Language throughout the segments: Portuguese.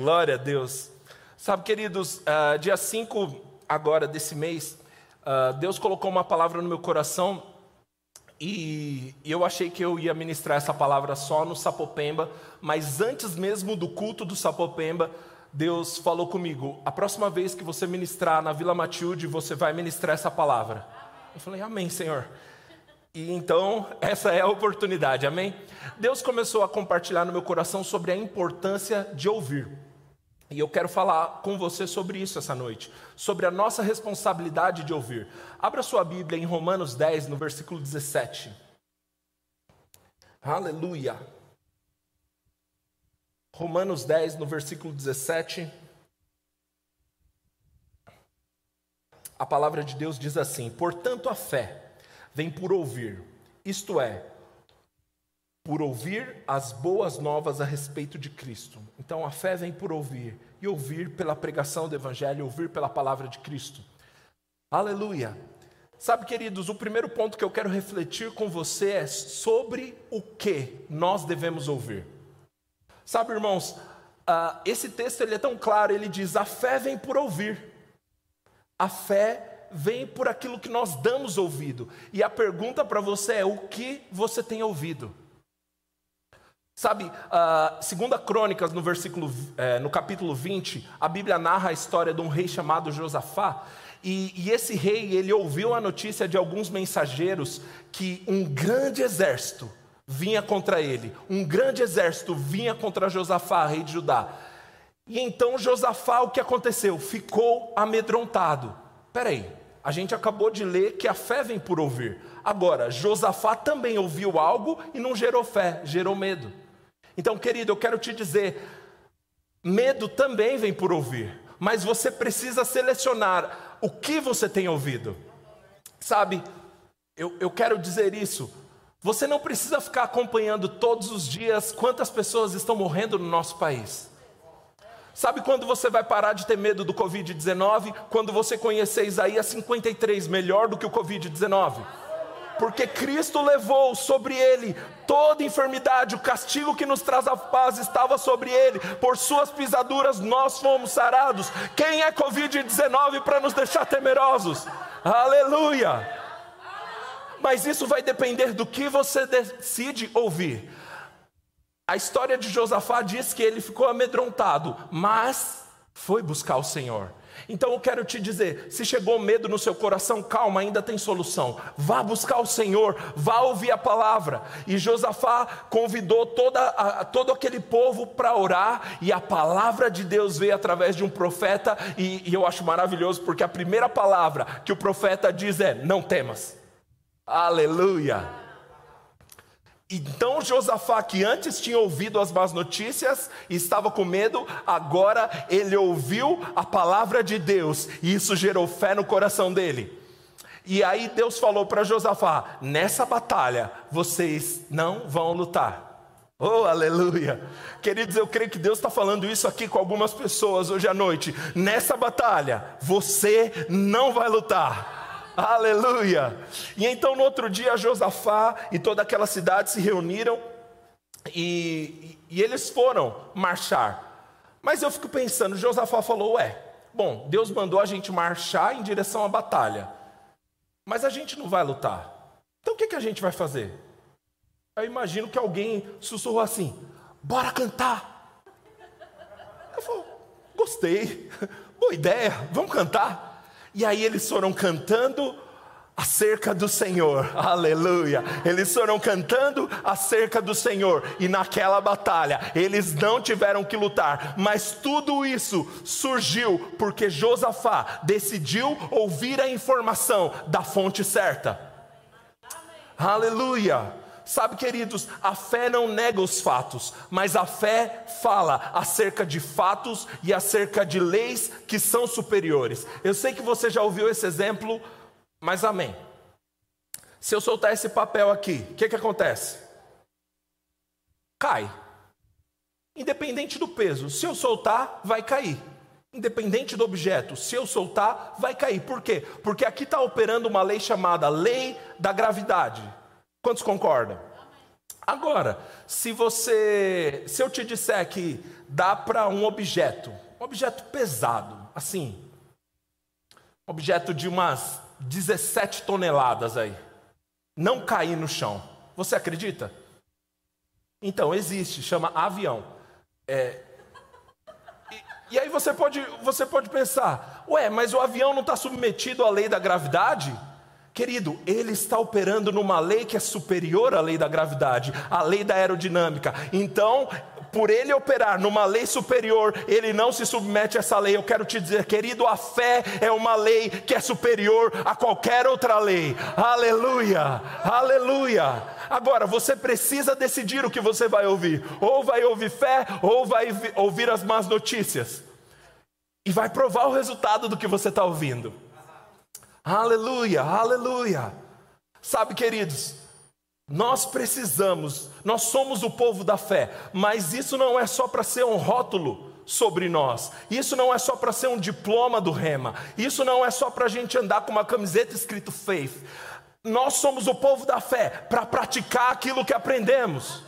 Glória a Deus. Sabe, queridos, uh, dia 5 agora desse mês, uh, Deus colocou uma palavra no meu coração e eu achei que eu ia ministrar essa palavra só no Sapopemba, mas antes mesmo do culto do Sapopemba, Deus falou comigo: a próxima vez que você ministrar na Vila Matilde, você vai ministrar essa palavra. Eu falei: Amém, Senhor. E então, essa é a oportunidade, amém? Deus começou a compartilhar no meu coração sobre a importância de ouvir. E eu quero falar com você sobre isso essa noite, sobre a nossa responsabilidade de ouvir. Abra sua Bíblia em Romanos 10, no versículo 17. Aleluia. Romanos 10, no versículo 17. A palavra de Deus diz assim: Portanto, a fé vem por ouvir, isto é, por ouvir as boas novas a respeito de Cristo. Então a fé vem por ouvir, e ouvir pela pregação do Evangelho, ouvir pela palavra de Cristo. Aleluia! Sabe, queridos, o primeiro ponto que eu quero refletir com você é sobre o que nós devemos ouvir. Sabe, irmãos, uh, esse texto ele é tão claro, ele diz: a fé vem por ouvir, a fé vem por aquilo que nós damos ouvido. E a pergunta para você é: o que você tem ouvido? Sabe, uh, segunda Crônicas, no versículo, eh, no capítulo 20, a Bíblia narra a história de um rei chamado Josafá, e, e, esse rei, ele ouviu a notícia de alguns mensageiros que um grande exército vinha contra ele, um grande exército vinha contra Josafá, rei de Judá. E então Josafá, o que aconteceu? Ficou amedrontado. Peraí, a gente acabou de ler que a fé vem por ouvir. Agora, Josafá também ouviu algo e não gerou fé, gerou medo. Então, querido, eu quero te dizer: medo também vem por ouvir, mas você precisa selecionar o que você tem ouvido. Sabe, eu, eu quero dizer isso. Você não precisa ficar acompanhando todos os dias quantas pessoas estão morrendo no nosso país. Sabe quando você vai parar de ter medo do Covid-19? Quando você conhecer Isaías 53 melhor do que o Covid-19 porque Cristo levou sobre ele toda enfermidade, o castigo que nos traz a paz estava sobre ele, por suas pisaduras nós fomos sarados. Quem é Covid-19 para nos deixar temerosos? Aleluia! Mas isso vai depender do que você decide ouvir. A história de Josafá diz que ele ficou amedrontado, mas foi buscar o Senhor. Então eu quero te dizer: se chegou medo no seu coração, calma, ainda tem solução. Vá buscar o Senhor, vá ouvir a palavra. E Josafá convidou toda a, todo aquele povo para orar, e a palavra de Deus veio através de um profeta, e, e eu acho maravilhoso, porque a primeira palavra que o profeta diz é: Não temas. Aleluia. Então Josafá, que antes tinha ouvido as más notícias e estava com medo, agora ele ouviu a palavra de Deus e isso gerou fé no coração dele. E aí Deus falou para Josafá: nessa batalha vocês não vão lutar. Oh, aleluia! Queridos, eu creio que Deus está falando isso aqui com algumas pessoas hoje à noite. Nessa batalha você não vai lutar. Aleluia! E então no outro dia Josafá e toda aquela cidade se reuniram e, e eles foram marchar. Mas eu fico pensando, Josafá falou: Ué, bom, Deus mandou a gente marchar em direção à batalha, mas a gente não vai lutar. Então o que, que a gente vai fazer? Eu imagino que alguém sussurrou assim: Bora cantar. Eu falo: Gostei, boa ideia, vamos cantar. E aí eles foram cantando acerca do Senhor, aleluia. Eles foram cantando acerca do Senhor, e naquela batalha eles não tiveram que lutar, mas tudo isso surgiu porque Josafá decidiu ouvir a informação da fonte certa. Aleluia. Sabe, queridos, a fé não nega os fatos, mas a fé fala acerca de fatos e acerca de leis que são superiores. Eu sei que você já ouviu esse exemplo, mas amém. Se eu soltar esse papel aqui, o que, que acontece? Cai. Independente do peso, se eu soltar, vai cair. Independente do objeto, se eu soltar, vai cair. Por quê? Porque aqui está operando uma lei chamada lei da gravidade. Quantos concordam? Agora, se você, se eu te disser que dá para um objeto, um objeto pesado, assim, um objeto de umas 17 toneladas aí, não cair no chão, você acredita? Então, existe, chama avião. É, e, e, aí você pode, você pode pensar, ué, mas o avião não está submetido à lei da gravidade? Querido, ele está operando numa lei que é superior à lei da gravidade, a lei da aerodinâmica. Então, por ele operar numa lei superior, ele não se submete a essa lei. Eu quero te dizer, querido, a fé é uma lei que é superior a qualquer outra lei. Aleluia, aleluia. Agora, você precisa decidir o que você vai ouvir: ou vai ouvir fé, ou vai ouvir as más notícias. E vai provar o resultado do que você está ouvindo. Aleluia, aleluia. Sabe, queridos, nós precisamos, nós somos o povo da fé, mas isso não é só para ser um rótulo sobre nós, isso não é só para ser um diploma do rema, isso não é só para a gente andar com uma camiseta escrito faith. Nós somos o povo da fé para praticar aquilo que aprendemos.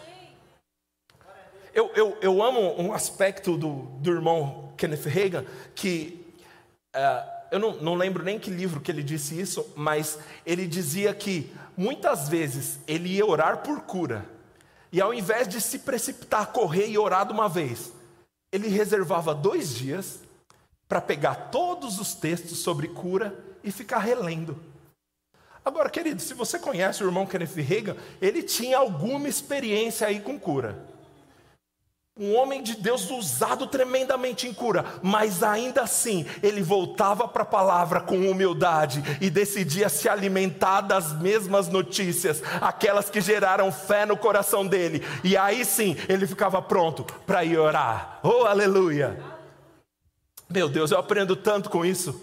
Eu, eu, eu amo um aspecto do, do irmão Kenneth Reagan que. Uh, eu não, não lembro nem que livro que ele disse isso, mas ele dizia que muitas vezes ele ia orar por cura, e ao invés de se precipitar, correr e orar de uma vez, ele reservava dois dias para pegar todos os textos sobre cura e ficar relendo. Agora, querido, se você conhece o irmão Kenneth Reagan, ele tinha alguma experiência aí com cura. Um homem de Deus usado tremendamente em cura, mas ainda assim ele voltava para a palavra com humildade e decidia se alimentar das mesmas notícias, aquelas que geraram fé no coração dele. E aí sim ele ficava pronto para ir orar. Oh, aleluia! Meu Deus, eu aprendo tanto com isso.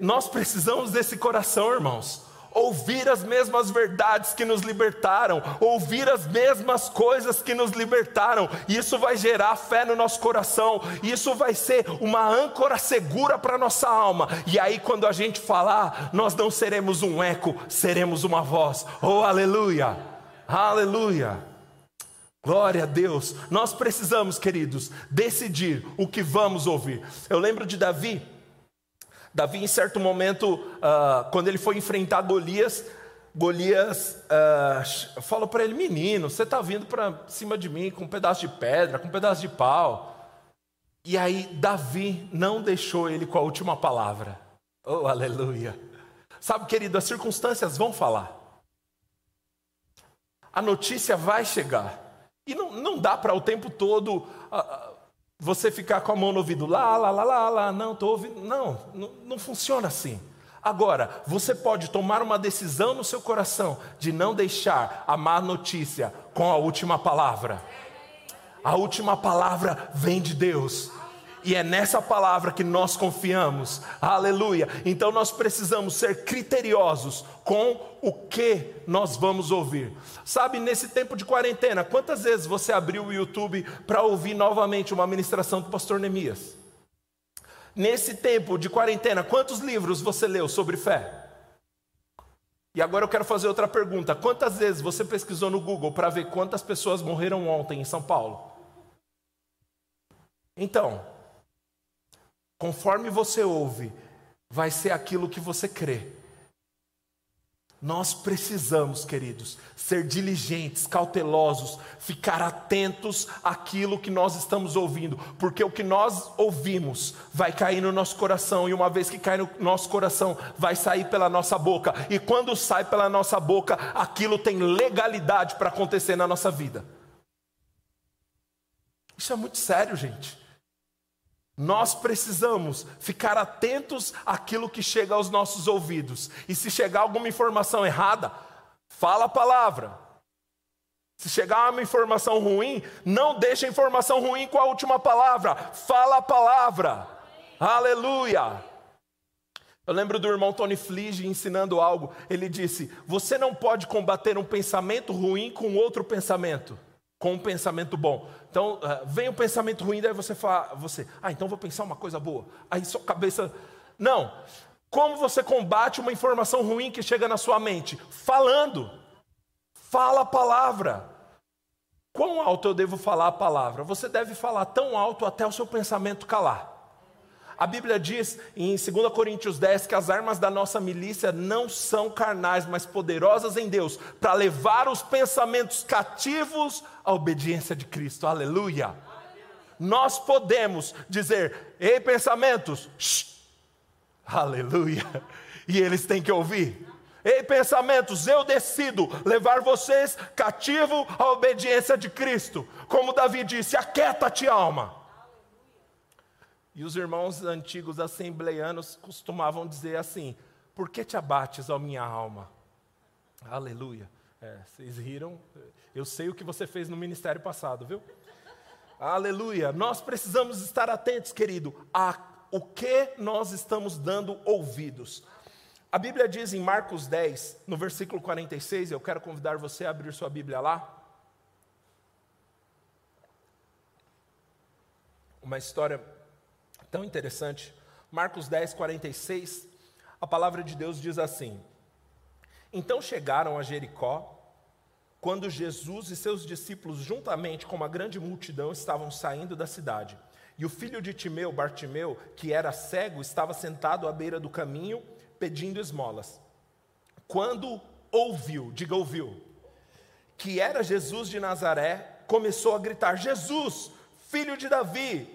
Nós precisamos desse coração, irmãos ouvir as mesmas verdades que nos libertaram, ouvir as mesmas coisas que nos libertaram, e isso vai gerar fé no nosso coração, isso vai ser uma âncora segura para nossa alma. E aí, quando a gente falar, nós não seremos um eco, seremos uma voz. Oh, aleluia! Aleluia! Glória a Deus. Nós precisamos, queridos, decidir o que vamos ouvir. Eu lembro de Davi Davi, em certo momento, uh, quando ele foi enfrentar Golias, Golias uh, falou para ele: Menino, você está vindo para cima de mim com um pedaço de pedra, com um pedaço de pau. E aí, Davi não deixou ele com a última palavra. Oh, aleluia. Sabe, querido, as circunstâncias vão falar. A notícia vai chegar. E não, não dá para o tempo todo. Uh, você ficar com a mão no ouvido, lá, lá, lá, lá, lá, não, estou ouvindo. Não, não, não funciona assim. Agora, você pode tomar uma decisão no seu coração de não deixar a má notícia com a última palavra. A última palavra vem de Deus. E é nessa palavra que nós confiamos. Aleluia. Então nós precisamos ser criteriosos com o que nós vamos ouvir. Sabe, nesse tempo de quarentena, quantas vezes você abriu o YouTube para ouvir novamente uma ministração do pastor Neemias? Nesse tempo de quarentena, quantos livros você leu sobre fé? E agora eu quero fazer outra pergunta. Quantas vezes você pesquisou no Google para ver quantas pessoas morreram ontem em São Paulo? Então, Conforme você ouve, vai ser aquilo que você crê. Nós precisamos, queridos, ser diligentes, cautelosos, ficar atentos àquilo que nós estamos ouvindo, porque o que nós ouvimos vai cair no nosso coração, e uma vez que cai no nosso coração, vai sair pela nossa boca, e quando sai pela nossa boca, aquilo tem legalidade para acontecer na nossa vida. Isso é muito sério, gente. Nós precisamos ficar atentos àquilo que chega aos nossos ouvidos. E se chegar alguma informação errada, fala a palavra. Se chegar uma informação ruim, não deixe a informação ruim com a última palavra. Fala a palavra. Aleluia. Eu lembro do irmão Tony Flige ensinando algo. Ele disse: Você não pode combater um pensamento ruim com outro pensamento com um pensamento bom. Então, uh, vem um pensamento ruim, daí você fala, você, ah, então vou pensar uma coisa boa. Aí sua cabeça. Não. Como você combate uma informação ruim que chega na sua mente? Falando. Fala a palavra. Quão alto eu devo falar a palavra? Você deve falar tão alto até o seu pensamento calar. A Bíblia diz em 2 Coríntios 10 que as armas da nossa milícia não são carnais, mas poderosas em Deus, para levar os pensamentos cativos à obediência de Cristo. Aleluia. Nós podemos dizer: "Ei, pensamentos, shh, aleluia", e eles têm que ouvir. Ei, pensamentos, eu decido levar vocês cativo à obediência de Cristo. Como Davi disse: aquieta-te, alma. E os irmãos antigos assembleianos costumavam dizer assim: Por que te abates, ó minha alma? Aleluia. É, vocês riram, eu sei o que você fez no ministério passado, viu? Aleluia. Nós precisamos estar atentos, querido, a o que nós estamos dando ouvidos. A Bíblia diz em Marcos 10, no versículo 46, eu quero convidar você a abrir sua Bíblia lá. Uma história tão interessante. Marcos 10, 46, a palavra de Deus diz assim: Então chegaram a Jericó, quando Jesus e seus discípulos, juntamente com uma grande multidão, estavam saindo da cidade. E o filho de Timeu, Bartimeu, que era cego, estava sentado à beira do caminho pedindo esmolas. Quando ouviu, diga ouviu, que era Jesus de Nazaré, começou a gritar: Jesus, filho de Davi,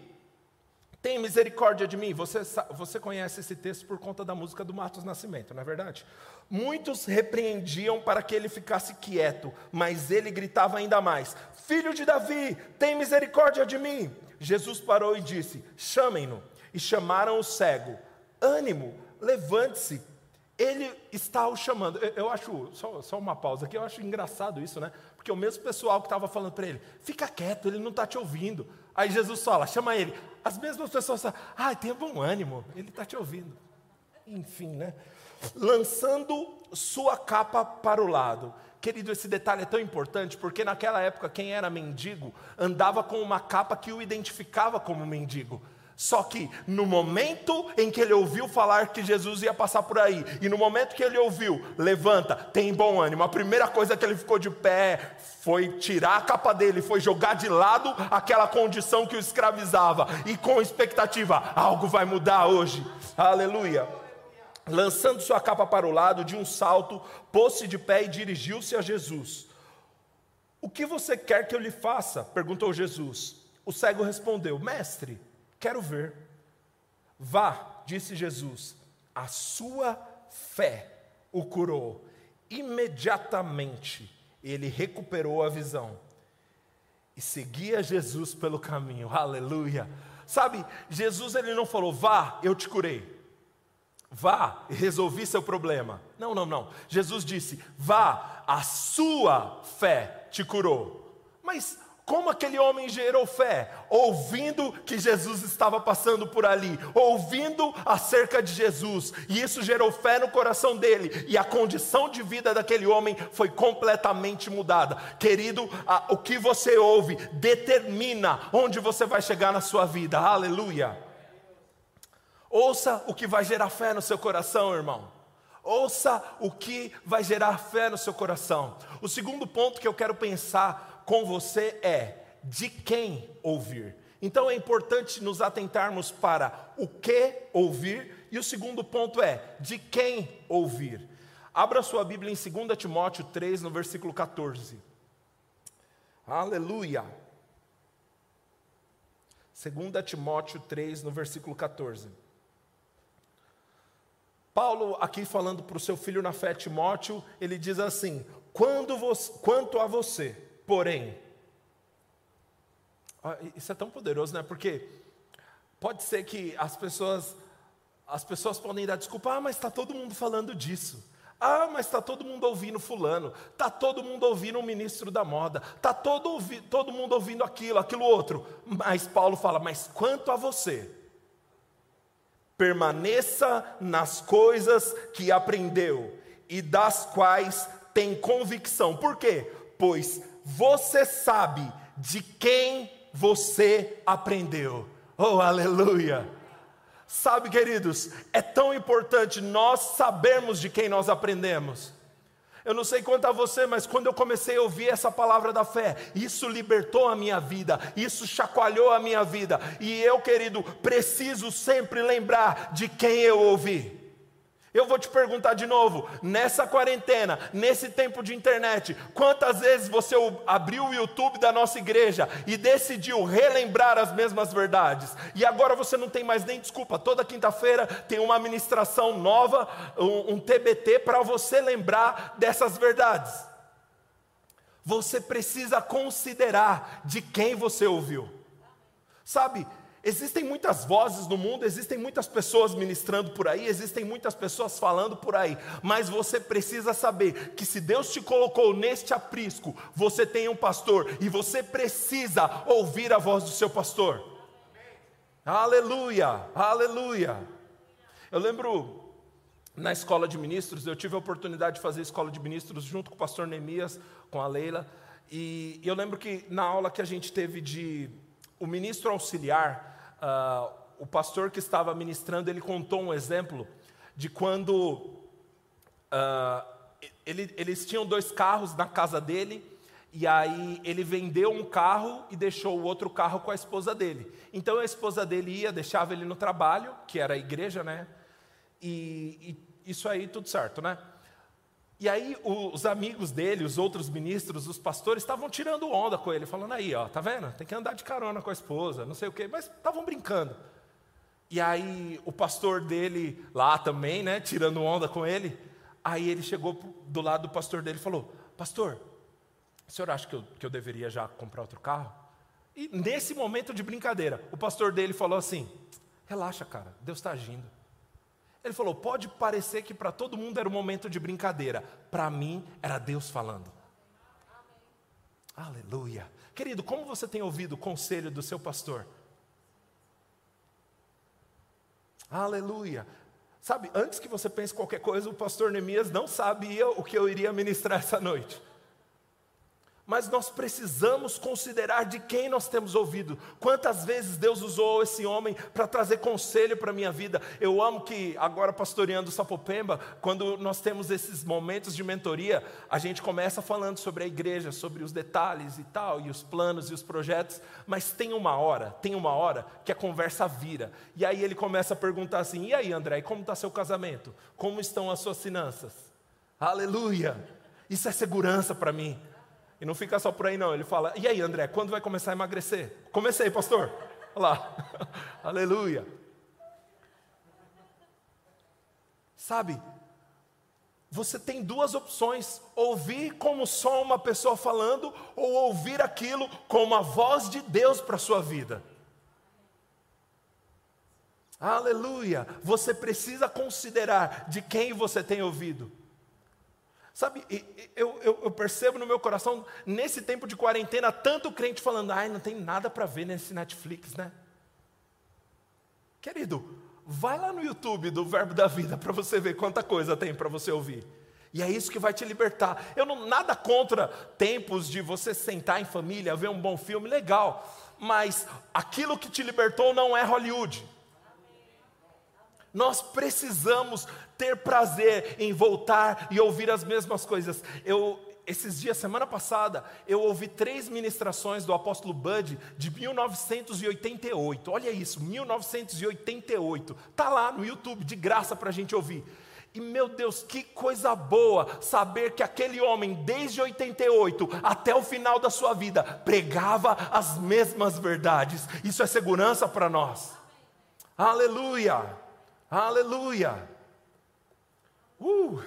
tem misericórdia de mim. Você, você conhece esse texto por conta da música do Matos Nascimento, não é verdade? Muitos repreendiam para que ele ficasse quieto, mas ele gritava ainda mais: Filho de Davi, tem misericórdia de mim. Jesus parou e disse: Chamem-no. E chamaram o cego: Ânimo, levante-se, ele está o chamando. Eu, eu acho, só, só, uma pausa aqui, eu acho engraçado isso, né? Porque o mesmo pessoal que estava falando para ele, fica quieto, ele não está te ouvindo. Aí Jesus fala, chama ele. As mesmas pessoas falam, ah, tenha bom ânimo, ele está te ouvindo. Enfim, né? Lançando sua capa para o lado. Querido, esse detalhe é tão importante porque naquela época quem era mendigo andava com uma capa que o identificava como mendigo. Só que no momento em que ele ouviu falar que Jesus ia passar por aí, e no momento que ele ouviu, levanta, tem bom ânimo, a primeira coisa que ele ficou de pé foi tirar a capa dele, foi jogar de lado aquela condição que o escravizava, e com expectativa, algo vai mudar hoje, aleluia. Lançando sua capa para o lado, de um salto, pôs-se de pé e dirigiu-se a Jesus. O que você quer que eu lhe faça? perguntou Jesus. O cego respondeu: Mestre, Quero ver. Vá, disse Jesus, a sua fé o curou. Imediatamente ele recuperou a visão e seguia Jesus pelo caminho. Aleluia. Sabe, Jesus ele não falou: "Vá, eu te curei". Vá, resolvi seu problema. Não, não, não. Jesus disse: "Vá, a sua fé te curou". Mas como aquele homem gerou fé? Ouvindo que Jesus estava passando por ali, ouvindo acerca de Jesus, e isso gerou fé no coração dele, e a condição de vida daquele homem foi completamente mudada. Querido, a, o que você ouve determina onde você vai chegar na sua vida, aleluia. Ouça o que vai gerar fé no seu coração, irmão. Ouça o que vai gerar fé no seu coração. O segundo ponto que eu quero pensar com você é de quem ouvir. Então é importante nos atentarmos para o que ouvir, e o segundo ponto é de quem ouvir. Abra sua Bíblia em 2 Timóteo 3, no versículo 14. Aleluia. 2 Timóteo 3, no versículo 14. Paulo, aqui falando para o seu filho na fé, Timóteo, ele diz assim: Quando você, quanto a você, Porém, isso é tão poderoso, né? Porque pode ser que as pessoas, as pessoas podem dar desculpa, ah, mas está todo mundo falando disso. Ah, mas está todo mundo ouvindo fulano, está todo mundo ouvindo o ministro da moda, está todo, todo mundo ouvindo aquilo, aquilo outro. Mas Paulo fala, mas quanto a você, permaneça nas coisas que aprendeu e das quais tem convicção. Por quê? Pois você sabe de quem você aprendeu. Oh, aleluia! Sabe, queridos, é tão importante nós sabermos de quem nós aprendemos. Eu não sei quanto a você, mas quando eu comecei a ouvir essa palavra da fé, isso libertou a minha vida, isso chacoalhou a minha vida. E eu, querido, preciso sempre lembrar de quem eu ouvi. Eu vou te perguntar de novo, nessa quarentena, nesse tempo de internet, quantas vezes você abriu o YouTube da nossa igreja e decidiu relembrar as mesmas verdades? E agora você não tem mais nem desculpa, toda quinta-feira tem uma ministração nova, um, um TBT para você lembrar dessas verdades. Você precisa considerar de quem você ouviu. Sabe, Existem muitas vozes no mundo, existem muitas pessoas ministrando por aí, existem muitas pessoas falando por aí, mas você precisa saber que se Deus te colocou neste aprisco, você tem um pastor e você precisa ouvir a voz do seu pastor. Aleluia, aleluia. Eu lembro na escola de ministros, eu tive a oportunidade de fazer escola de ministros junto com o pastor Neemias, com a Leila, e eu lembro que na aula que a gente teve de o ministro auxiliar, uh, o pastor que estava ministrando, ele contou um exemplo de quando uh, ele, eles tinham dois carros na casa dele, e aí ele vendeu um carro e deixou o outro carro com a esposa dele. Então a esposa dele ia, deixava ele no trabalho, que era a igreja, né? E, e isso aí tudo certo, né? E aí os amigos dele, os outros ministros, os pastores, estavam tirando onda com ele, falando aí, ó, tá vendo? Tem que andar de carona com a esposa, não sei o quê, mas estavam brincando. E aí o pastor dele lá também, né, tirando onda com ele, aí ele chegou do lado do pastor dele e falou: Pastor, o senhor acha que eu, que eu deveria já comprar outro carro? E nesse momento de brincadeira, o pastor dele falou assim: Relaxa, cara, Deus está agindo. Ele falou: pode parecer que para todo mundo era um momento de brincadeira, para mim era Deus falando. Amém. Aleluia. Querido, como você tem ouvido o conselho do seu pastor? Aleluia. Sabe, antes que você pense qualquer coisa, o pastor Neemias não sabia o que eu iria ministrar essa noite mas nós precisamos considerar de quem nós temos ouvido. Quantas vezes Deus usou esse homem para trazer conselho para a minha vida. Eu amo que, agora pastoreando Sapopemba, quando nós temos esses momentos de mentoria, a gente começa falando sobre a igreja, sobre os detalhes e tal, e os planos e os projetos, mas tem uma hora, tem uma hora que a conversa vira. E aí ele começa a perguntar assim: e aí, André, como está seu casamento? Como estão as suas finanças? Aleluia! Isso é segurança para mim. E não fica só por aí, não. Ele fala: E aí, André, quando vai começar a emagrecer? Comecei, pastor. Olha lá. Aleluia. Sabe, você tem duas opções: ouvir como só uma pessoa falando, ou ouvir aquilo como a voz de Deus para a sua vida. Aleluia! Você precisa considerar de quem você tem ouvido. Sabe, eu, eu, eu, percebo no meu coração, nesse tempo de quarentena, tanto crente falando, ai, não tem nada para ver nesse Netflix, né? Querido, vai lá no YouTube do Verbo da Vida para você ver quanta coisa tem para você ouvir. E é isso que vai te libertar. Eu não nada contra tempos de você sentar em família, ver um bom filme, legal. Mas aquilo que te libertou não é Hollywood. Nós precisamos ter prazer em voltar e ouvir as mesmas coisas. Eu, esses dias, semana passada, eu ouvi três ministrações do apóstolo Bud de 1988. Olha isso, 1988. Tá lá no YouTube, de graça para a gente ouvir. E meu Deus, que coisa boa saber que aquele homem, desde 88 até o final da sua vida, pregava as mesmas verdades. Isso é segurança para nós. Aleluia! Aleluia! Uh!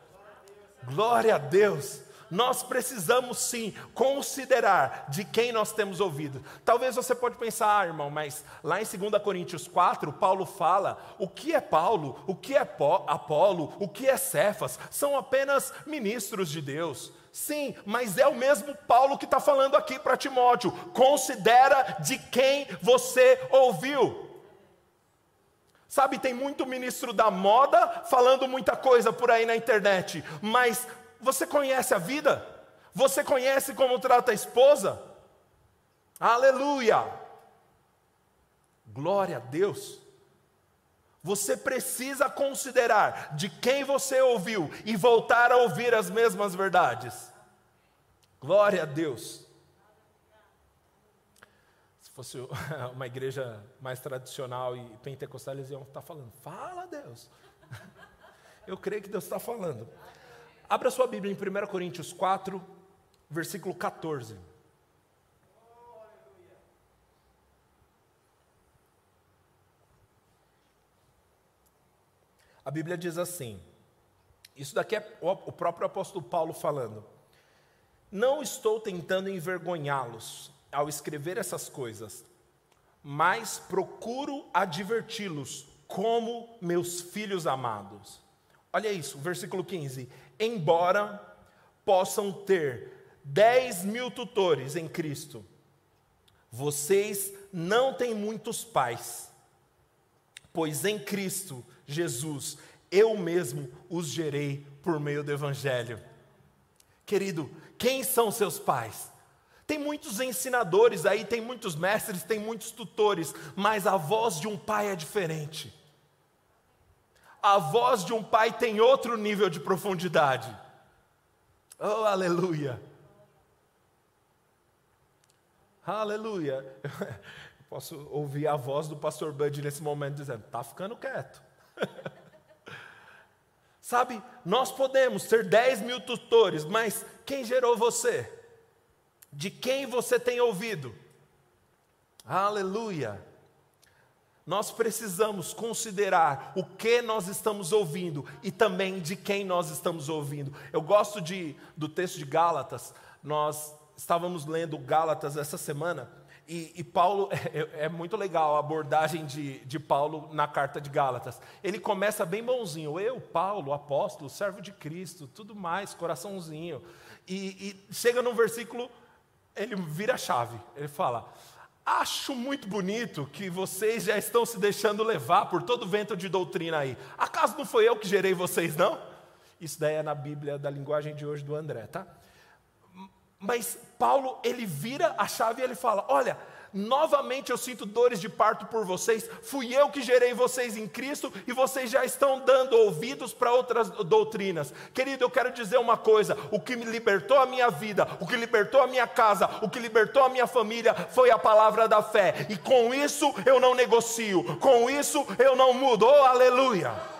Glória a Deus! Nós precisamos sim considerar de quem nós temos ouvido. Talvez você pode pensar, ah, irmão, mas lá em 2 Coríntios 4, Paulo fala: o que é Paulo, o que é Apolo, o que é Cefas, são apenas ministros de Deus. Sim, mas é o mesmo Paulo que está falando aqui para Timóteo. Considera de quem você ouviu. Sabe, tem muito ministro da moda falando muita coisa por aí na internet, mas você conhece a vida? Você conhece como trata a esposa? Aleluia! Glória a Deus! Você precisa considerar de quem você ouviu e voltar a ouvir as mesmas verdades. Glória a Deus. Se fosse uma igreja mais tradicional e pentecostal, eles iam estar falando: Fala, Deus. Eu creio que Deus está falando. Abra sua Bíblia em 1 Coríntios 4, versículo 14. A Bíblia diz assim: isso daqui é o próprio apóstolo Paulo falando. Não estou tentando envergonhá-los ao escrever essas coisas, mas procuro adverti-los como meus filhos amados. Olha isso, versículo 15. Embora possam ter 10 mil tutores em Cristo, vocês não têm muitos pais, pois em Cristo Jesus, eu mesmo os gerei por meio do Evangelho. Querido, quem são seus pais? Tem muitos ensinadores aí, tem muitos mestres, tem muitos tutores, mas a voz de um pai é diferente. A voz de um pai tem outro nível de profundidade. Oh, aleluia! Aleluia! Posso ouvir a voz do pastor Bud nesse momento dizendo: está ficando quieto. Sabe, nós podemos ter 10 mil tutores, mas quem gerou você? De quem você tem ouvido? Aleluia! Nós precisamos considerar o que nós estamos ouvindo e também de quem nós estamos ouvindo. Eu gosto de, do texto de Gálatas, nós estávamos lendo Gálatas essa semana e, e Paulo, é, é, muito legal a abordagem de, de Paulo na carta de Gálatas. Ele começa bem bonzinho. Eu, Paulo, apóstolo, servo de Cristo, tudo mais, coraçãozinho. E, e chega no versículo, ele vira a chave. Ele fala: Acho muito bonito que vocês já estão se deixando levar por todo vento de doutrina aí. Acaso não foi eu que gerei vocês, não? Isso daí é na Bíblia da linguagem de hoje do André, tá? Mas Paulo, ele vira a chave e ele fala: Olha, novamente eu sinto dores de parto por vocês, fui eu que gerei vocês em Cristo e vocês já estão dando ouvidos para outras doutrinas. Querido, eu quero dizer uma coisa: o que me libertou a minha vida, o que libertou a minha casa, o que libertou a minha família foi a palavra da fé, e com isso eu não negocio, com isso eu não mudo. Oh, aleluia!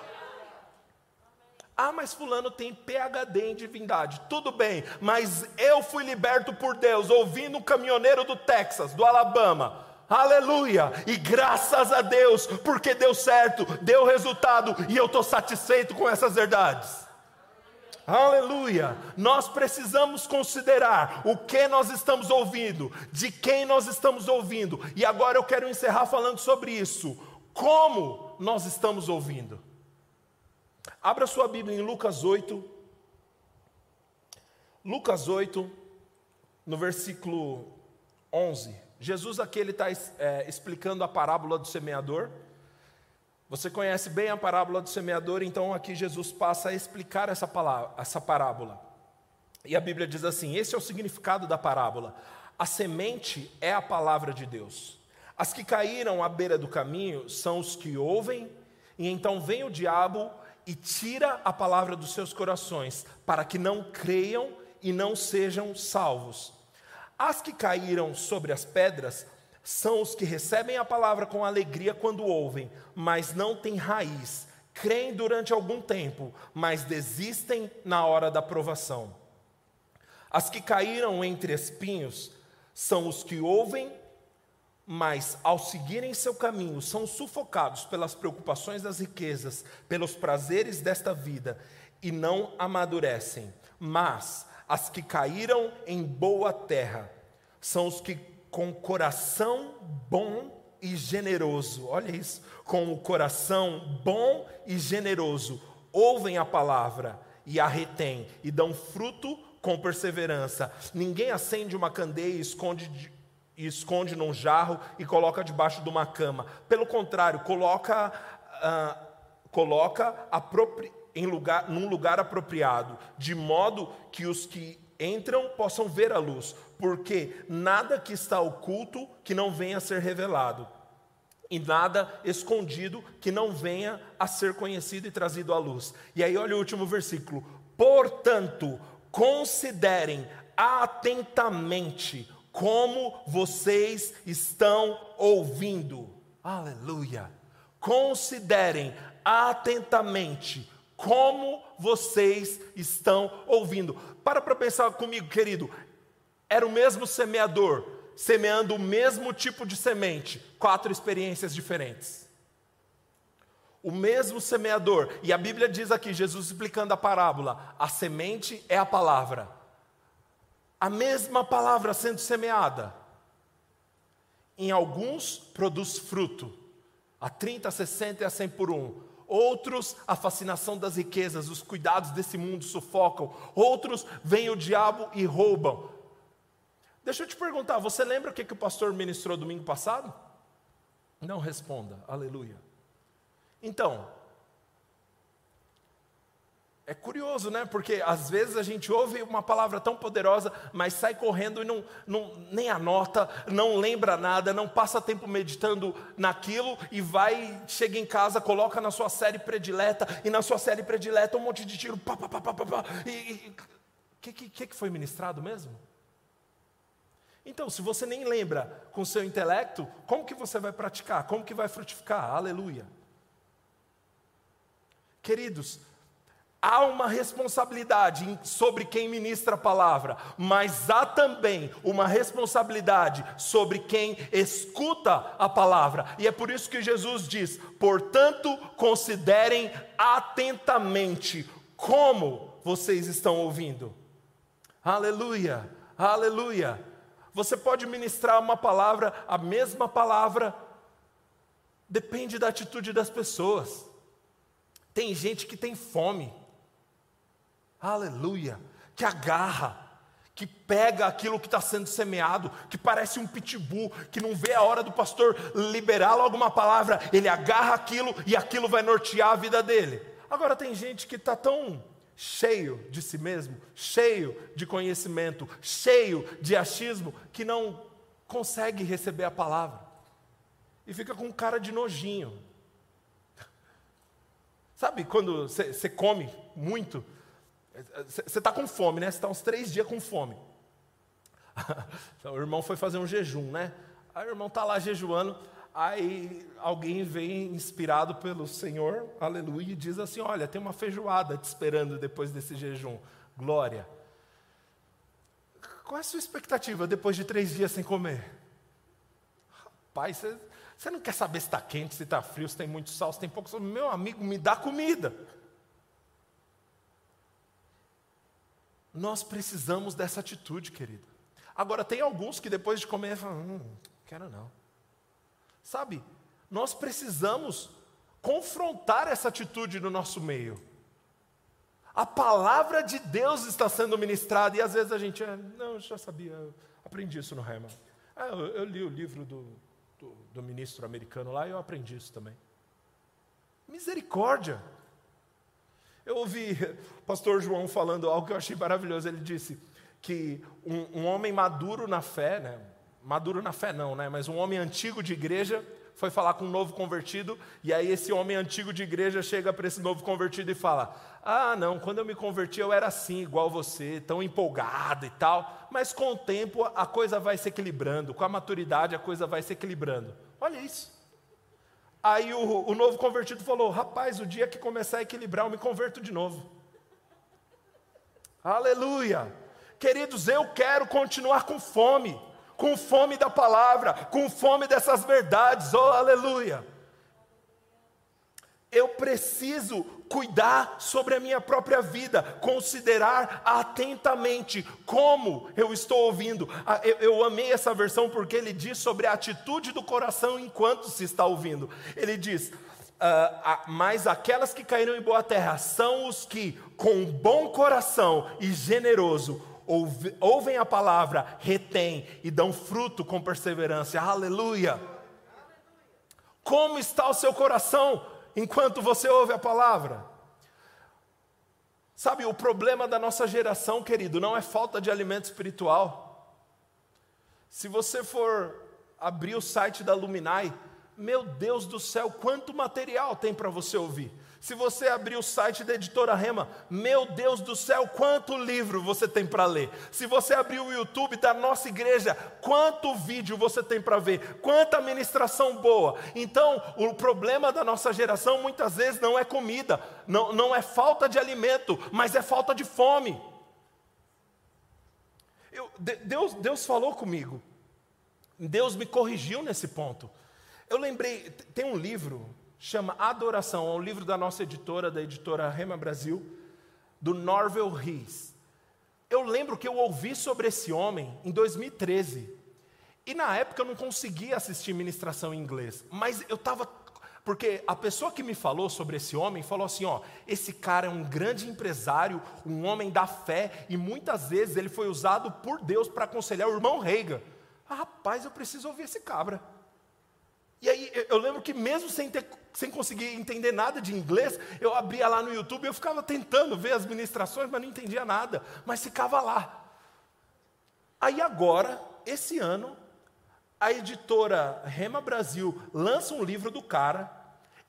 Ah, mas Fulano tem PhD em divindade. Tudo bem, mas eu fui liberto por Deus, ouvindo um caminhoneiro do Texas, do Alabama. Aleluia! E graças a Deus, porque deu certo, deu resultado e eu estou satisfeito com essas verdades. Aleluia! Nós precisamos considerar o que nós estamos ouvindo, de quem nós estamos ouvindo, e agora eu quero encerrar falando sobre isso. Como nós estamos ouvindo? Abra sua Bíblia em Lucas 8. Lucas 8, no versículo 11. Jesus aqui está é, explicando a parábola do semeador. Você conhece bem a parábola do semeador, então aqui Jesus passa a explicar essa, palavra, essa parábola. E a Bíblia diz assim: esse é o significado da parábola. A semente é a palavra de Deus. As que caíram à beira do caminho são os que ouvem, e então vem o diabo e tira a palavra dos seus corações, para que não creiam e não sejam salvos. As que caíram sobre as pedras são os que recebem a palavra com alegria quando ouvem, mas não têm raiz, creem durante algum tempo, mas desistem na hora da provação. As que caíram entre espinhos são os que ouvem mas ao seguirem seu caminho são sufocados pelas preocupações das riquezas, pelos prazeres desta vida e não amadurecem. Mas as que caíram em boa terra são os que com coração bom e generoso, olha isso, com o coração bom e generoso, ouvem a palavra e a retêm e dão fruto com perseverança. Ninguém acende uma candeia e esconde e esconde num jarro e coloca debaixo de uma cama. Pelo contrário, coloca, ah, coloca em lugar, num lugar apropriado, de modo que os que entram possam ver a luz, porque nada que está oculto que não venha a ser revelado. e nada escondido que não venha a ser conhecido e trazido à luz. E aí, olha o último versículo: portanto, considerem atentamente como vocês estão ouvindo. Aleluia. Considerem atentamente como vocês estão ouvindo. Para para pensar comigo, querido. Era o mesmo semeador, semeando o mesmo tipo de semente, quatro experiências diferentes. O mesmo semeador, e a Bíblia diz aqui, Jesus explicando a parábola: a semente é a palavra. A mesma palavra sendo semeada. Em alguns produz fruto, a 30, a 60 e a 100 por um. Outros, a fascinação das riquezas, os cuidados desse mundo sufocam. Outros, vem o diabo e roubam. Deixa eu te perguntar, você lembra o que, que o pastor ministrou domingo passado? Não responda, aleluia. Então, é curioso, né? Porque às vezes a gente ouve uma palavra tão poderosa, mas sai correndo e não, não, nem anota, não lembra nada, não passa tempo meditando naquilo e vai, chega em casa, coloca na sua série predileta, e na sua série predileta um monte de tiro, pá, pá, pá, pá, pá, pá e o que, que, que foi ministrado mesmo? Então, se você nem lembra com seu intelecto, como que você vai praticar? Como que vai frutificar? Aleluia. Queridos, há uma responsabilidade sobre quem ministra a palavra, mas há também uma responsabilidade sobre quem escuta a palavra. E é por isso que Jesus diz: portanto, considerem atentamente como vocês estão ouvindo. Aleluia, aleluia. Você pode ministrar uma palavra, a mesma palavra, depende da atitude das pessoas. Tem gente que tem fome, aleluia, que agarra, que pega aquilo que está sendo semeado, que parece um pitbull, que não vê a hora do pastor liberar logo uma palavra, ele agarra aquilo e aquilo vai nortear a vida dele. Agora tem gente que está tão cheio de si mesmo, cheio de conhecimento, cheio de achismo, que não consegue receber a palavra. E fica com cara de nojinho. Sabe quando você come muito? Você está com fome, né? Você está uns três dias com fome. Então, o irmão foi fazer um jejum, né? Aí o irmão está lá jejuando. Aí alguém vem inspirado pelo Senhor, aleluia, e diz assim: Olha, tem uma feijoada te esperando depois desse jejum. Glória. Qual é a sua expectativa depois de três dias sem comer? Rapaz, você, você não quer saber se está quente, se está frio, se tem muito sal, se tem pouco sal. Meu amigo, me dá comida. Nós precisamos dessa atitude, querido. Agora, tem alguns que depois de comer falam: Hum, quero não. Sabe, nós precisamos confrontar essa atitude no nosso meio. A palavra de Deus está sendo ministrada e às vezes a gente, é, não, já sabia, aprendi isso no Rema. Ah, eu, eu, li o livro do, do, do ministro americano lá e eu aprendi isso também. Misericórdia. Eu ouvi o pastor João falando algo que eu achei maravilhoso. Ele disse que um, um homem maduro na fé, né, maduro na fé não, né? Mas um homem antigo de igreja foi falar com um novo convertido, e aí esse homem antigo de igreja chega para esse novo convertido e fala: Ah, não, quando eu me converti eu era assim, igual você, tão empolgado e tal, mas com o tempo a coisa vai se equilibrando, com a maturidade a coisa vai se equilibrando. Olha isso. Aí o, o novo convertido falou: Rapaz, o dia que começar a equilibrar, eu me converto de novo. Aleluia. Queridos, eu quero continuar com fome com fome da palavra, com fome dessas verdades, oh aleluia. Eu preciso cuidar sobre a minha própria vida, considerar atentamente como eu estou ouvindo. Ah, eu, amei essa versão porque ele diz sobre a atitude do coração enquanto se está ouvindo. Ele diz: uh, Mas aquelas que caíram em boa terra são os que, com bom coração e generoso, ouve, ouvem a palavra, retêm e dão fruto com perseverança. Aleluia! Como está o seu coração enquanto você ouve a palavra? Sabe, o problema da nossa geração, querido, não é falta de alimento espiritual. Se você for abrir o site da Luminai, Meu Deus do céu, quanto material tem para você ouvir. Se você abrir o site da editora Rema, meu Deus do céu, quanto livro você tem para ler. Se você abrir o YouTube da nossa igreja, quanto vídeo você tem para ver, quanta ministração boa. Então, o problema da nossa geração muitas vezes não é comida, não, não é falta de alimento, mas é falta de fome. Eu, Deus, Deus falou comigo, Deus me corrigiu nesse ponto. Eu lembrei, tem um livro, chama Adoração, é um livro da nossa editora, da editora Rema Brasil, do Norvel Rees. Eu lembro que eu ouvi sobre esse homem em 2013. E na época eu não conseguia assistir ministração em inglês, mas eu estava. Porque a pessoa que me falou sobre esse homem falou assim: ó, esse cara é um grande empresário, um homem da fé, e muitas vezes ele foi usado por Deus para aconselhar o irmão Reiga. Ah, rapaz, eu preciso ouvir esse cabra. E aí eu lembro que mesmo sem, ter, sem conseguir entender nada de inglês, eu abria lá no YouTube eu ficava tentando ver as ministrações, mas não entendia nada, mas ficava lá. Aí agora, esse ano, a editora Rema Brasil lança um livro do cara.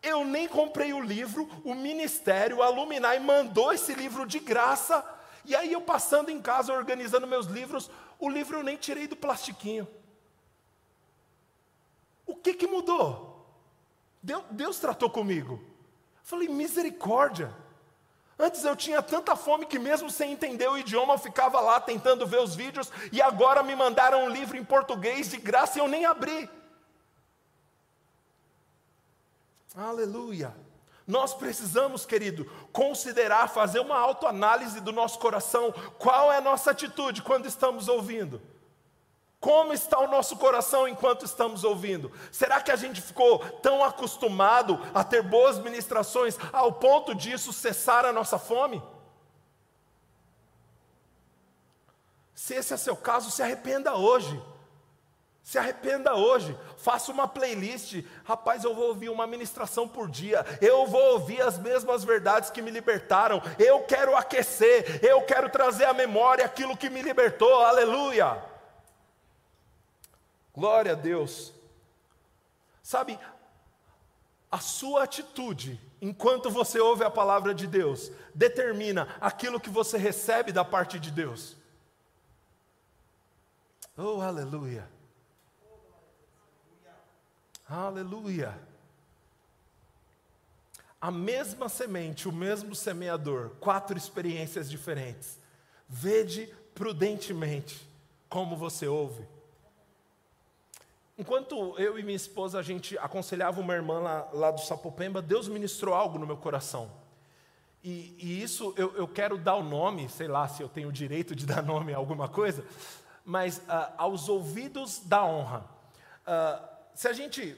Eu nem comprei o livro, o ministério, a Luminai mandou esse livro de graça. E aí eu passando em casa, organizando meus livros, o livro eu nem tirei do plastiquinho. O que, que mudou? Deus, Deus tratou comigo. Falei, misericórdia. Antes eu tinha tanta fome que, mesmo sem entender o idioma, eu ficava lá tentando ver os vídeos, e agora me mandaram um livro em português de graça e eu nem abri. Aleluia. Nós precisamos, querido, considerar, fazer uma autoanálise do nosso coração. Qual é a nossa atitude quando estamos ouvindo? Como está o nosso coração enquanto estamos ouvindo? Será que a gente ficou tão acostumado a ter boas ministrações ao ponto disso cessar a nossa fome? Se esse é seu caso, se arrependa hoje. Se arrependa hoje, faça uma playlist. Rapaz, eu vou ouvir uma ministração por dia. Eu vou ouvir as mesmas verdades que me libertaram. Eu quero aquecer, eu quero trazer à memória aquilo que me libertou. Aleluia. Glória a Deus. Sabe, a sua atitude, enquanto você ouve a palavra de Deus, determina aquilo que você recebe da parte de Deus. Oh, aleluia. Aleluia. A mesma semente, o mesmo semeador, quatro experiências diferentes. Vede prudentemente como você ouve. Enquanto eu e minha esposa a gente aconselhava uma irmã lá, lá do Sapopemba, Deus ministrou algo no meu coração. E, e isso eu, eu, quero dar o nome, sei lá se eu tenho o direito de dar nome a alguma coisa, mas uh, aos ouvidos da honra. Uh, se a gente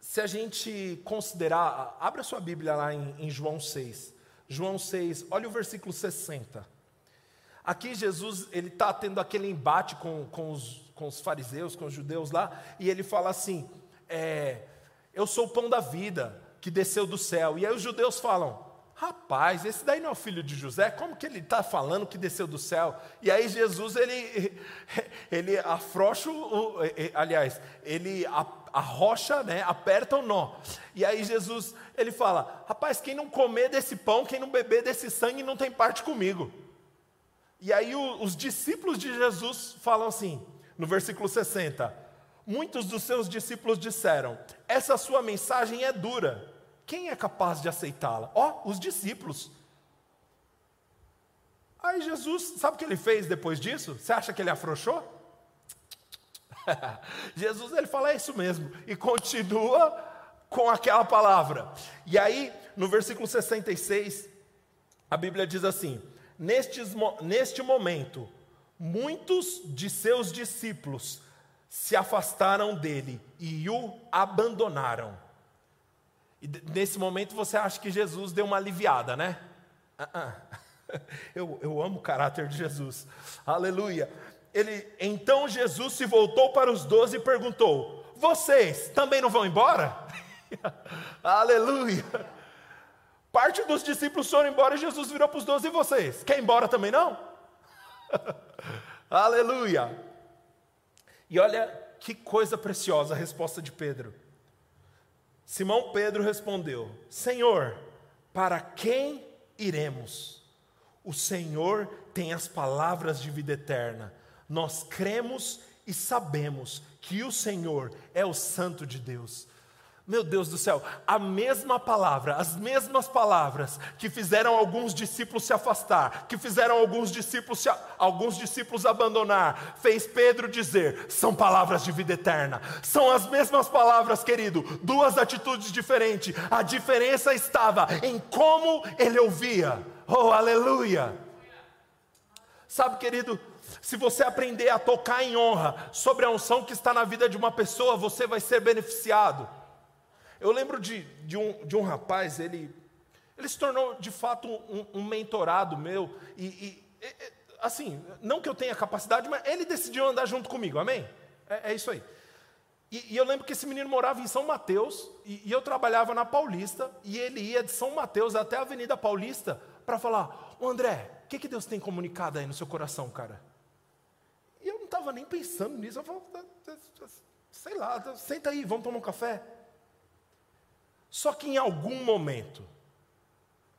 se a gente considerar, abra sua Bíblia lá em, em João 6. João 6, olha o versículo 60. Aqui Jesus ele está tendo aquele embate com, com os, com os fariseus, com os judeus lá, e ele fala assim: é, Eu sou o pão da vida que desceu do céu. E aí os judeus falam: Rapaz, esse daí não é o filho de José? Como que ele está falando que desceu do céu? E aí Jesus, ele, ele afrouxa, o, aliás, ele arrocha, né, aperta o nó. E aí Jesus, ele fala, rapaz, quem não comer desse pão, quem não beber desse sangue, não tem parte comigo. E aí os discípulos de Jesus falam assim, no versículo 60. Muitos dos seus discípulos disseram: Essa sua mensagem é dura. Quem é capaz de aceitá-la? Ó, oh, os discípulos. Aí Jesus, sabe o que ele fez depois disso? Você acha que ele afrouxou? Jesus ele fala é isso mesmo e continua com aquela palavra. E aí, no versículo 66, a Bíblia diz assim: neste momento, muitos de seus discípulos se afastaram dele e o abandonaram. E nesse momento você acha que Jesus deu uma aliviada, né? Uh -uh. Eu, eu amo o caráter de Jesus. Aleluia. Ele, então Jesus se voltou para os doze e perguntou: Vocês também não vão embora? Aleluia. Parte dos discípulos foram embora e Jesus virou para os doze e vocês. Quer ir embora também não? Aleluia! E olha que coisa preciosa a resposta de Pedro. Simão Pedro respondeu: Senhor, para quem iremos? O Senhor tem as palavras de vida eterna. Nós cremos e sabemos que o Senhor é o Santo de Deus. Meu Deus do céu, a mesma palavra, as mesmas palavras que fizeram alguns discípulos se afastar, que fizeram alguns discípulos, se, alguns discípulos abandonar, fez Pedro dizer: são palavras de vida eterna. São as mesmas palavras, querido, duas atitudes diferentes. A diferença estava em como ele ouvia. Oh, aleluia! Sabe, querido, se você aprender a tocar em honra sobre a unção que está na vida de uma pessoa, você vai ser beneficiado. Eu lembro de, de, um, de um rapaz, ele, ele se tornou de fato um, um mentorado meu, e, e, e, assim, não que eu tenha capacidade, mas ele decidiu andar junto comigo, amém? É, é isso aí. E, e, eu lembro que esse menino morava em São Mateus, e, e, eu trabalhava na Paulista, e ele ia de São Mateus até a Avenida Paulista para falar: André, o que, que Deus tem comunicado aí no seu coração, cara? E eu não estava nem pensando nisso, eu falava, sei lá, senta aí, vamos tomar um café. Só que em algum momento,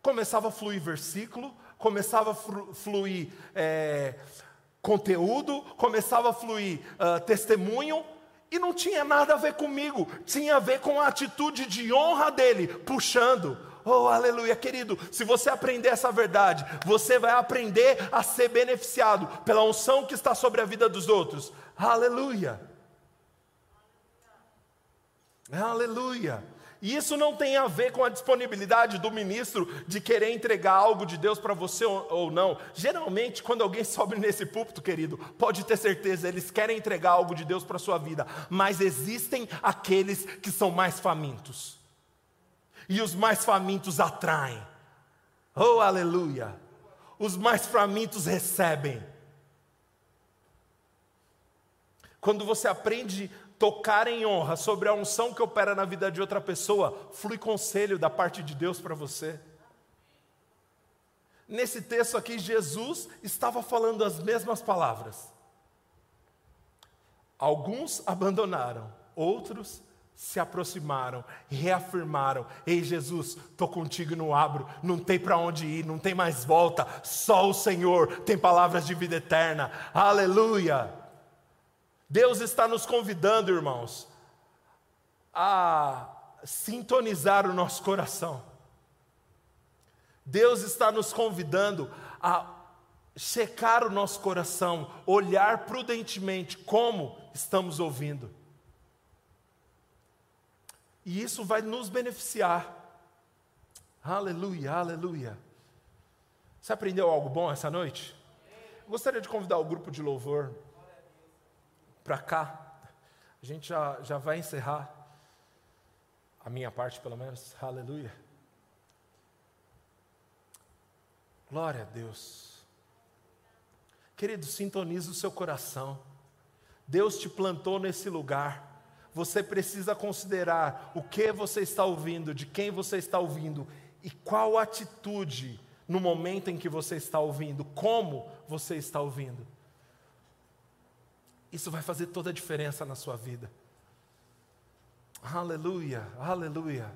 começava a fluir versículo, começava a fluir é, conteúdo, começava a fluir uh, testemunho, e não tinha nada a ver comigo, tinha a ver com a atitude de honra dele, puxando. Oh, aleluia, querido. Se você aprender essa verdade, você vai aprender a ser beneficiado pela unção que está sobre a vida dos outros. Aleluia. Aleluia. E isso não tem a ver com a disponibilidade do ministro de querer entregar algo de Deus para você ou não. Geralmente, quando alguém sobe nesse púlpito, querido, pode ter certeza, eles querem entregar algo de Deus para a sua vida. Mas existem aqueles que são mais famintos. E os mais famintos atraem. Oh, aleluia! Os mais famintos recebem. Quando você aprende tocar em honra sobre a unção que opera na vida de outra pessoa, flui conselho da parte de Deus para você. Nesse texto aqui, Jesus estava falando as mesmas palavras. Alguns abandonaram, outros se aproximaram, reafirmaram: Ei Jesus, estou contigo e não abro, não tem para onde ir, não tem mais volta, só o Senhor tem palavras de vida eterna, aleluia. Deus está nos convidando, irmãos, a sintonizar o nosso coração. Deus está nos convidando a checar o nosso coração, olhar prudentemente como estamos ouvindo. E isso vai nos beneficiar. Aleluia, aleluia. Você aprendeu algo bom essa noite? gostaria de convidar o grupo de louvor para cá. A gente já, já vai encerrar. A minha parte, pelo menos. Aleluia. Glória a Deus. Querido, sintonize o seu coração. Deus te plantou nesse lugar. Você precisa considerar o que você está ouvindo, de quem você está ouvindo e qual atitude no momento em que você está ouvindo, como você está ouvindo. Isso vai fazer toda a diferença na sua vida. Aleluia, aleluia.